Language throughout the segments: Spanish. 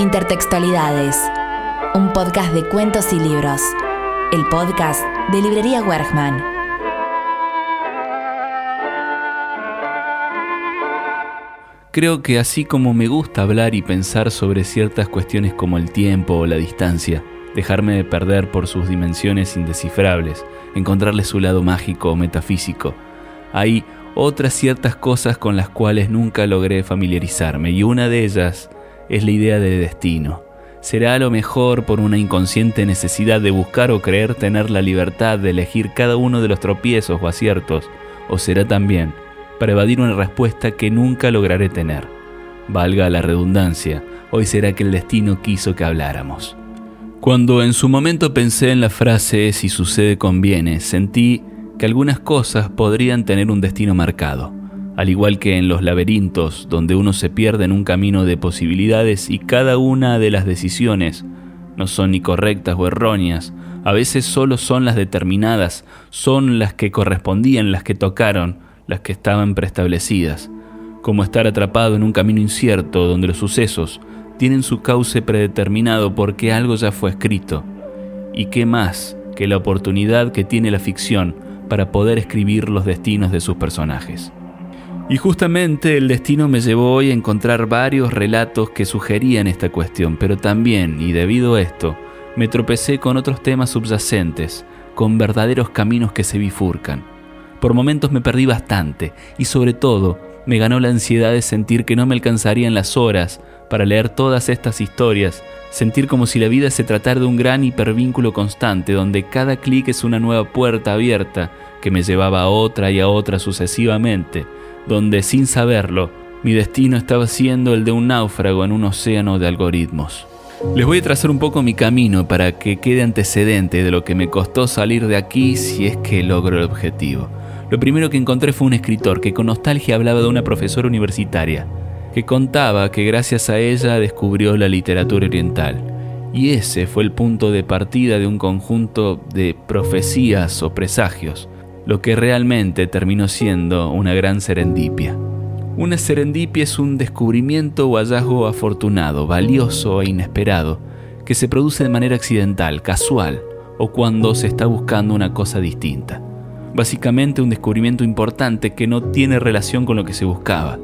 Intertextualidades, un podcast de cuentos y libros. El podcast de Librería Wergman. Creo que así como me gusta hablar y pensar sobre ciertas cuestiones como el tiempo o la distancia, dejarme de perder por sus dimensiones indescifrables, encontrarle su lado mágico o metafísico, hay otras ciertas cosas con las cuales nunca logré familiarizarme y una de ellas es la idea de destino. Será a lo mejor por una inconsciente necesidad de buscar o creer tener la libertad de elegir cada uno de los tropiezos o aciertos, o será también para evadir una respuesta que nunca lograré tener. Valga la redundancia, hoy será que el destino quiso que habláramos. Cuando en su momento pensé en la frase si sucede conviene, sentí que algunas cosas podrían tener un destino marcado al igual que en los laberintos donde uno se pierde en un camino de posibilidades y cada una de las decisiones no son ni correctas o erróneas, a veces solo son las determinadas, son las que correspondían, las que tocaron, las que estaban preestablecidas, como estar atrapado en un camino incierto donde los sucesos tienen su cauce predeterminado porque algo ya fue escrito. ¿Y qué más que la oportunidad que tiene la ficción para poder escribir los destinos de sus personajes? Y justamente el destino me llevó hoy a encontrar varios relatos que sugerían esta cuestión, pero también, y debido a esto, me tropecé con otros temas subyacentes, con verdaderos caminos que se bifurcan. Por momentos me perdí bastante, y sobre todo, me ganó la ansiedad de sentir que no me alcanzarían las horas para leer todas estas historias, sentir como si la vida se tratara de un gran hipervínculo constante, donde cada clic es una nueva puerta abierta que me llevaba a otra y a otra sucesivamente, donde sin saberlo, mi destino estaba siendo el de un náufrago en un océano de algoritmos. Les voy a trazar un poco mi camino para que quede antecedente de lo que me costó salir de aquí si es que logro el objetivo. Lo primero que encontré fue un escritor que con nostalgia hablaba de una profesora universitaria, que contaba que gracias a ella descubrió la literatura oriental. Y ese fue el punto de partida de un conjunto de profecías o presagios lo que realmente terminó siendo una gran serendipia. Una serendipia es un descubrimiento o hallazgo afortunado, valioso e inesperado, que se produce de manera accidental, casual, o cuando se está buscando una cosa distinta. Básicamente un descubrimiento importante que no tiene relación con lo que se buscaba.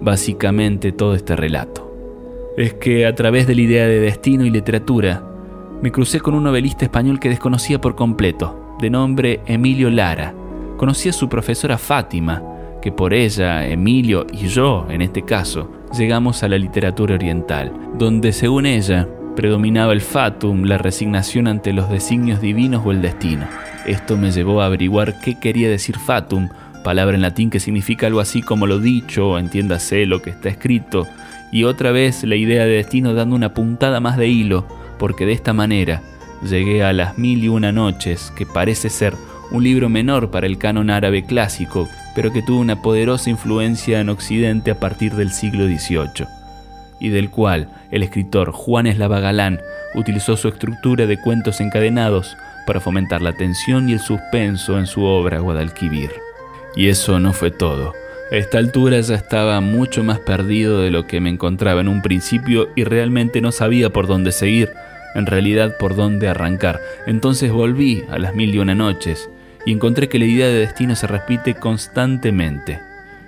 Básicamente todo este relato. Es que a través de la idea de destino y literatura, me crucé con un novelista español que desconocía por completo, de nombre Emilio Lara, conocí a su profesora Fátima, que por ella, Emilio y yo, en este caso, llegamos a la literatura oriental, donde según ella predominaba el fatum, la resignación ante los designios divinos o el destino. Esto me llevó a averiguar qué quería decir fatum, palabra en latín que significa algo así como lo dicho, entiéndase lo que está escrito, y otra vez la idea de destino dando una puntada más de hilo, porque de esta manera llegué a las mil y una noches, que parece ser un libro menor para el canon árabe clásico, pero que tuvo una poderosa influencia en Occidente a partir del siglo XVIII, y del cual el escritor Juan Eslava Galán utilizó su estructura de cuentos encadenados para fomentar la tensión y el suspenso en su obra Guadalquivir. Y eso no fue todo. A esta altura ya estaba mucho más perdido de lo que me encontraba en un principio y realmente no sabía por dónde seguir, en realidad por dónde arrancar. Entonces volví a las mil y una noches y encontré que la idea de destino se repite constantemente.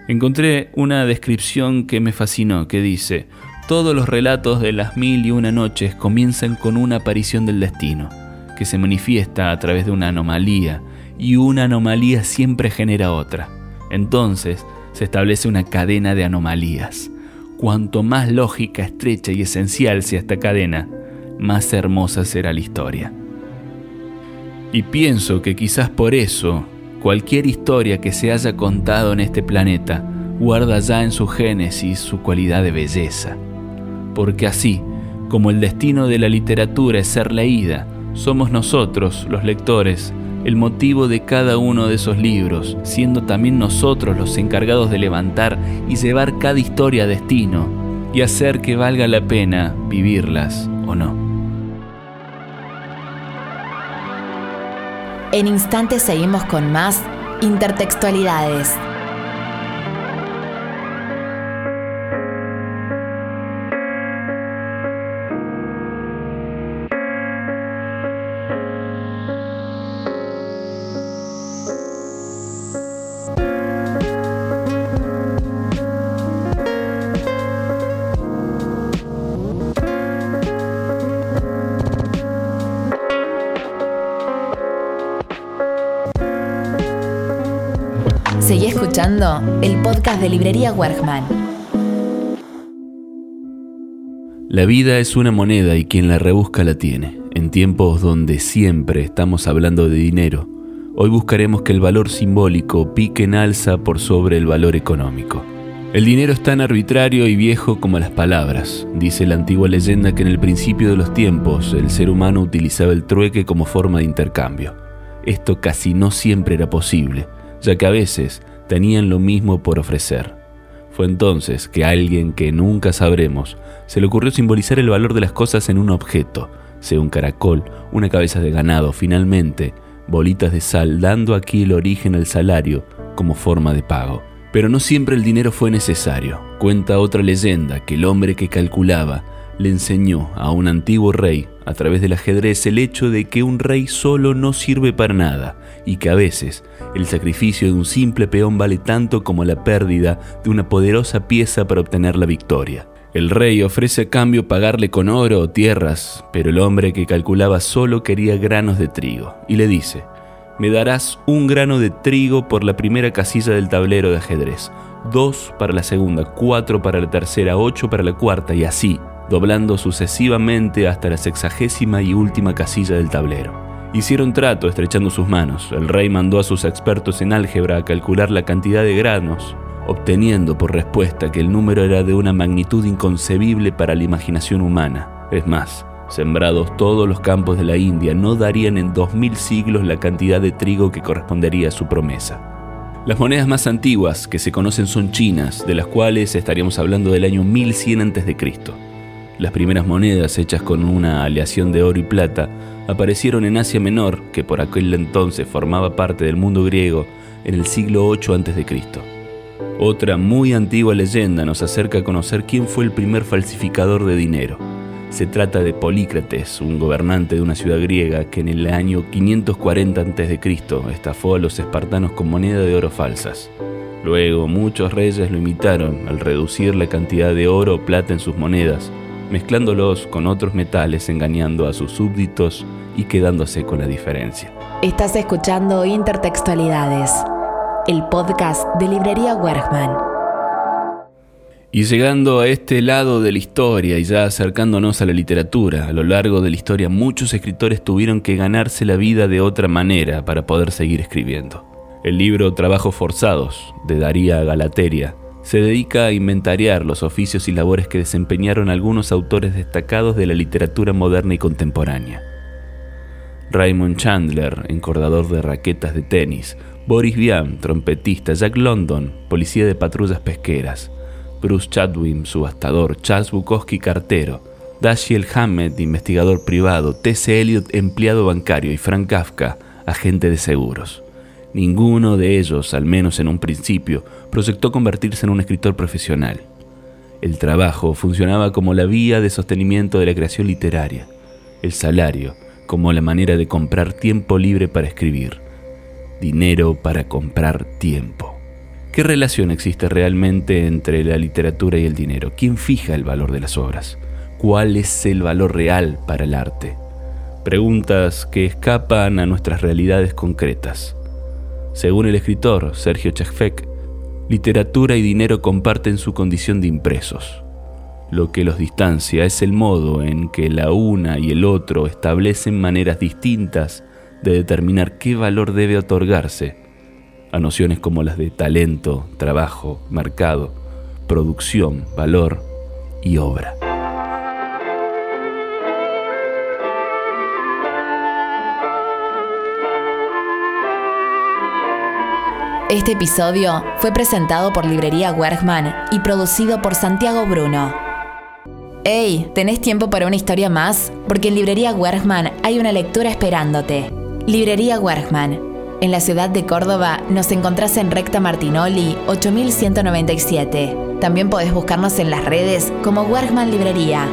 Encontré una descripción que me fascinó, que dice, todos los relatos de las mil y una noches comienzan con una aparición del destino, que se manifiesta a través de una anomalía, y una anomalía siempre genera otra. Entonces se establece una cadena de anomalías. Cuanto más lógica, estrecha y esencial sea esta cadena, más hermosa será la historia. Y pienso que quizás por eso, cualquier historia que se haya contado en este planeta guarda ya en su génesis su cualidad de belleza. Porque así, como el destino de la literatura es ser leída, somos nosotros, los lectores, el motivo de cada uno de esos libros, siendo también nosotros los encargados de levantar y llevar cada historia a destino y hacer que valga la pena vivirlas o no. En instantes seguimos con más intertextualidades. Escuchando el podcast de Librería Wergman. La vida es una moneda y quien la rebusca la tiene. En tiempos donde siempre estamos hablando de dinero, hoy buscaremos que el valor simbólico pique en alza por sobre el valor económico. El dinero es tan arbitrario y viejo como las palabras. Dice la antigua leyenda que en el principio de los tiempos el ser humano utilizaba el trueque como forma de intercambio. Esto casi no siempre era posible, ya que a veces tenían lo mismo por ofrecer. Fue entonces que a alguien que nunca sabremos se le ocurrió simbolizar el valor de las cosas en un objeto, sea un caracol, una cabeza de ganado, finalmente, bolitas de sal, dando aquí el origen al salario como forma de pago. Pero no siempre el dinero fue necesario. Cuenta otra leyenda que el hombre que calculaba le enseñó a un antiguo rey, a través del ajedrez, el hecho de que un rey solo no sirve para nada y que a veces el sacrificio de un simple peón vale tanto como la pérdida de una poderosa pieza para obtener la victoria. El rey ofrece a cambio pagarle con oro o tierras, pero el hombre que calculaba solo quería granos de trigo y le dice, me darás un grano de trigo por la primera casilla del tablero de ajedrez, dos para la segunda, cuatro para la tercera, ocho para la cuarta y así, doblando sucesivamente hasta la sexagésima y última casilla del tablero. Hicieron trato estrechando sus manos. El rey mandó a sus expertos en álgebra a calcular la cantidad de granos, obteniendo por respuesta que el número era de una magnitud inconcebible para la imaginación humana. Es más, sembrados todos los campos de la India, no darían en dos mil siglos la cantidad de trigo que correspondería a su promesa. Las monedas más antiguas que se conocen son chinas, de las cuales estaríamos hablando del año 1100 a.C. Las primeras monedas hechas con una aleación de oro y plata aparecieron en Asia Menor, que por aquel entonces formaba parte del mundo griego, en el siglo 8 a.C. Otra muy antigua leyenda nos acerca a conocer quién fue el primer falsificador de dinero. Se trata de Polícrates, un gobernante de una ciudad griega que en el año 540 a.C. estafó a los espartanos con moneda de oro falsas. Luego muchos reyes lo imitaron al reducir la cantidad de oro o plata en sus monedas mezclándolos con otros metales, engañando a sus súbditos y quedándose con la diferencia. Estás escuchando Intertextualidades, el podcast de Librería Wergman. Y llegando a este lado de la historia y ya acercándonos a la literatura, a lo largo de la historia muchos escritores tuvieron que ganarse la vida de otra manera para poder seguir escribiendo. El libro Trabajos Forzados, de Daría Galateria, se dedica a inventariar los oficios y labores que desempeñaron algunos autores destacados de la literatura moderna y contemporánea. Raymond Chandler, encordador de raquetas de tenis, Boris Vian, trompetista, Jack London, policía de patrullas pesqueras, Bruce Chadwin, subastador, Charles Bukowski, cartero, Dashiell Hammett, investigador privado, T.C. Eliot, empleado bancario y Frank Kafka, agente de seguros. Ninguno de ellos, al menos en un principio, proyectó convertirse en un escritor profesional. El trabajo funcionaba como la vía de sostenimiento de la creación literaria, el salario como la manera de comprar tiempo libre para escribir, dinero para comprar tiempo. ¿Qué relación existe realmente entre la literatura y el dinero? ¿Quién fija el valor de las obras? ¿Cuál es el valor real para el arte? Preguntas que escapan a nuestras realidades concretas. Según el escritor Sergio Chekfek, literatura y dinero comparten su condición de impresos. Lo que los distancia es el modo en que la una y el otro establecen maneras distintas de determinar qué valor debe otorgarse a nociones como las de talento, trabajo, mercado, producción, valor y obra. Este episodio fue presentado por Librería Wergman y producido por Santiago Bruno. Hey, ¿tenés tiempo para una historia más? Porque en Librería Wergman hay una lectura esperándote. Librería Wergman. En la ciudad de Córdoba nos encontrás en Recta Martinoli 8197. También podés buscarnos en las redes como Wergman Librería.